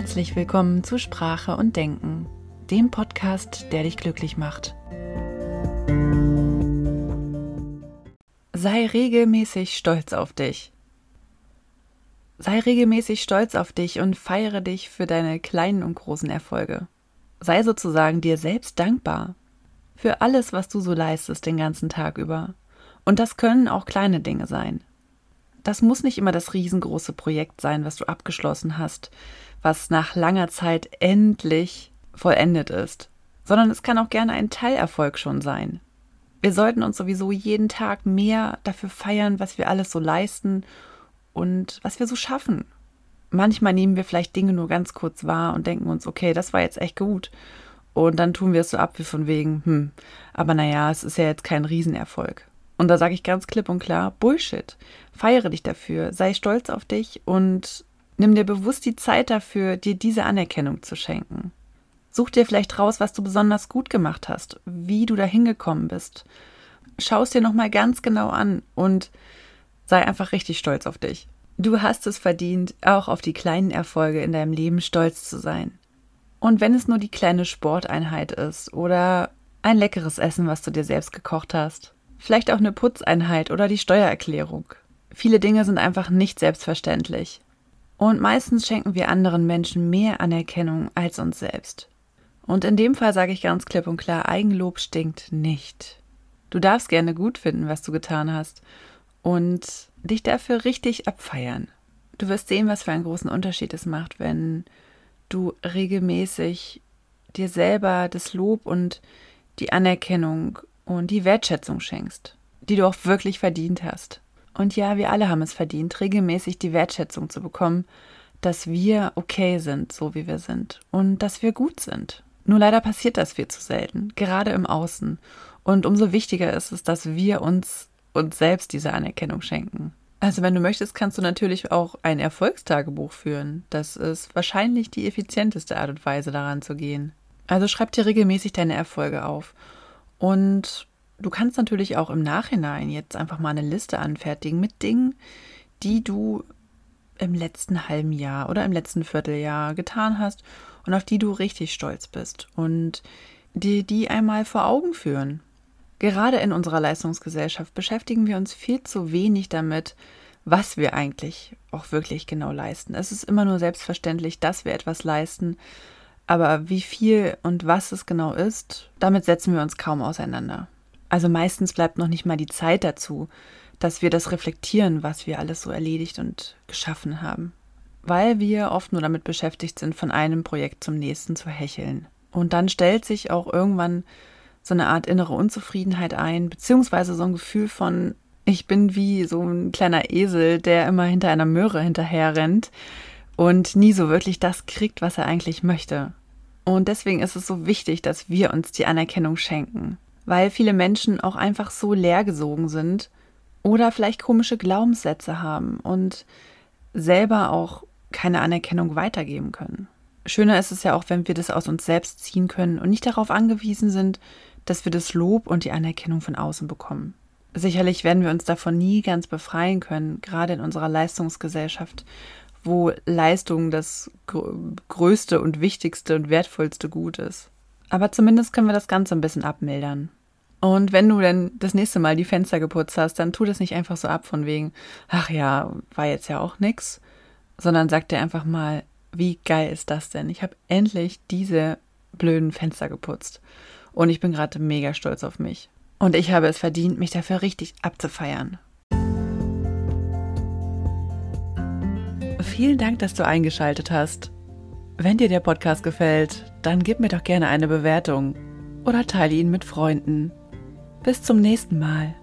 Herzlich willkommen zu Sprache und Denken, dem Podcast, der dich glücklich macht. Sei regelmäßig stolz auf dich. Sei regelmäßig stolz auf dich und feiere dich für deine kleinen und großen Erfolge. Sei sozusagen dir selbst dankbar für alles, was du so leistest den ganzen Tag über. Und das können auch kleine Dinge sein. Das muss nicht immer das riesengroße Projekt sein, was du abgeschlossen hast, was nach langer Zeit endlich vollendet ist, sondern es kann auch gerne ein Teilerfolg schon sein. Wir sollten uns sowieso jeden Tag mehr dafür feiern, was wir alles so leisten und was wir so schaffen. Manchmal nehmen wir vielleicht Dinge nur ganz kurz wahr und denken uns, okay, das war jetzt echt gut. Und dann tun wir es so ab wie von wegen, hm, aber naja, es ist ja jetzt kein Riesenerfolg. Und da sage ich ganz klipp und klar, Bullshit. Feiere dich dafür, sei stolz auf dich und nimm dir bewusst die Zeit dafür, dir diese Anerkennung zu schenken. Such dir vielleicht raus, was du besonders gut gemacht hast, wie du da hingekommen bist. Schau es dir nochmal ganz genau an und sei einfach richtig stolz auf dich. Du hast es verdient, auch auf die kleinen Erfolge in deinem Leben stolz zu sein. Und wenn es nur die kleine Sporteinheit ist oder ein leckeres Essen, was du dir selbst gekocht hast, vielleicht auch eine Putzeinheit oder die Steuererklärung. Viele Dinge sind einfach nicht selbstverständlich. Und meistens schenken wir anderen Menschen mehr Anerkennung als uns selbst. Und in dem Fall sage ich ganz klipp und klar, Eigenlob stinkt nicht. Du darfst gerne gut finden, was du getan hast und dich dafür richtig abfeiern. Du wirst sehen, was für einen großen Unterschied es macht, wenn du regelmäßig dir selber das Lob und die Anerkennung und die Wertschätzung schenkst, die du auch wirklich verdient hast. Und ja, wir alle haben es verdient, regelmäßig die Wertschätzung zu bekommen, dass wir okay sind, so wie wir sind und dass wir gut sind. Nur leider passiert das viel zu selten, gerade im Außen. Und umso wichtiger ist es, dass wir uns uns selbst diese Anerkennung schenken. Also wenn du möchtest, kannst du natürlich auch ein Erfolgstagebuch führen. Das ist wahrscheinlich die effizienteste Art und Weise daran zu gehen. Also schreib dir regelmäßig deine Erfolge auf. Und du kannst natürlich auch im Nachhinein jetzt einfach mal eine Liste anfertigen mit Dingen, die du im letzten halben Jahr oder im letzten Vierteljahr getan hast und auf die du richtig stolz bist und dir die einmal vor Augen führen. Gerade in unserer Leistungsgesellschaft beschäftigen wir uns viel zu wenig damit, was wir eigentlich auch wirklich genau leisten. Es ist immer nur selbstverständlich, dass wir etwas leisten, aber wie viel und was es genau ist, damit setzen wir uns kaum auseinander. Also meistens bleibt noch nicht mal die Zeit dazu, dass wir das reflektieren, was wir alles so erledigt und geschaffen haben weil wir oft nur damit beschäftigt sind, von einem Projekt zum nächsten zu hecheln. Und dann stellt sich auch irgendwann so eine Art innere Unzufriedenheit ein, beziehungsweise so ein Gefühl von, ich bin wie so ein kleiner Esel, der immer hinter einer Möhre hinterher rennt und nie so wirklich das kriegt, was er eigentlich möchte. Und deswegen ist es so wichtig, dass wir uns die Anerkennung schenken, weil viele Menschen auch einfach so leergesogen sind oder vielleicht komische Glaubenssätze haben und selber auch keine Anerkennung weitergeben können. Schöner ist es ja auch, wenn wir das aus uns selbst ziehen können und nicht darauf angewiesen sind, dass wir das Lob und die Anerkennung von außen bekommen. Sicherlich werden wir uns davon nie ganz befreien können, gerade in unserer Leistungsgesellschaft, wo Leistung das größte und wichtigste und wertvollste Gut ist. Aber zumindest können wir das Ganze ein bisschen abmildern. Und wenn du denn das nächste Mal die Fenster geputzt hast, dann tu das nicht einfach so ab von wegen, ach ja, war jetzt ja auch nix, sondern sag dir einfach mal, wie geil ist das denn? Ich habe endlich diese blöden Fenster geputzt. Und ich bin gerade mega stolz auf mich. Und ich habe es verdient, mich dafür richtig abzufeiern. Vielen Dank, dass du eingeschaltet hast. Wenn dir der Podcast gefällt, dann gib mir doch gerne eine Bewertung oder teile ihn mit Freunden. Bis zum nächsten Mal.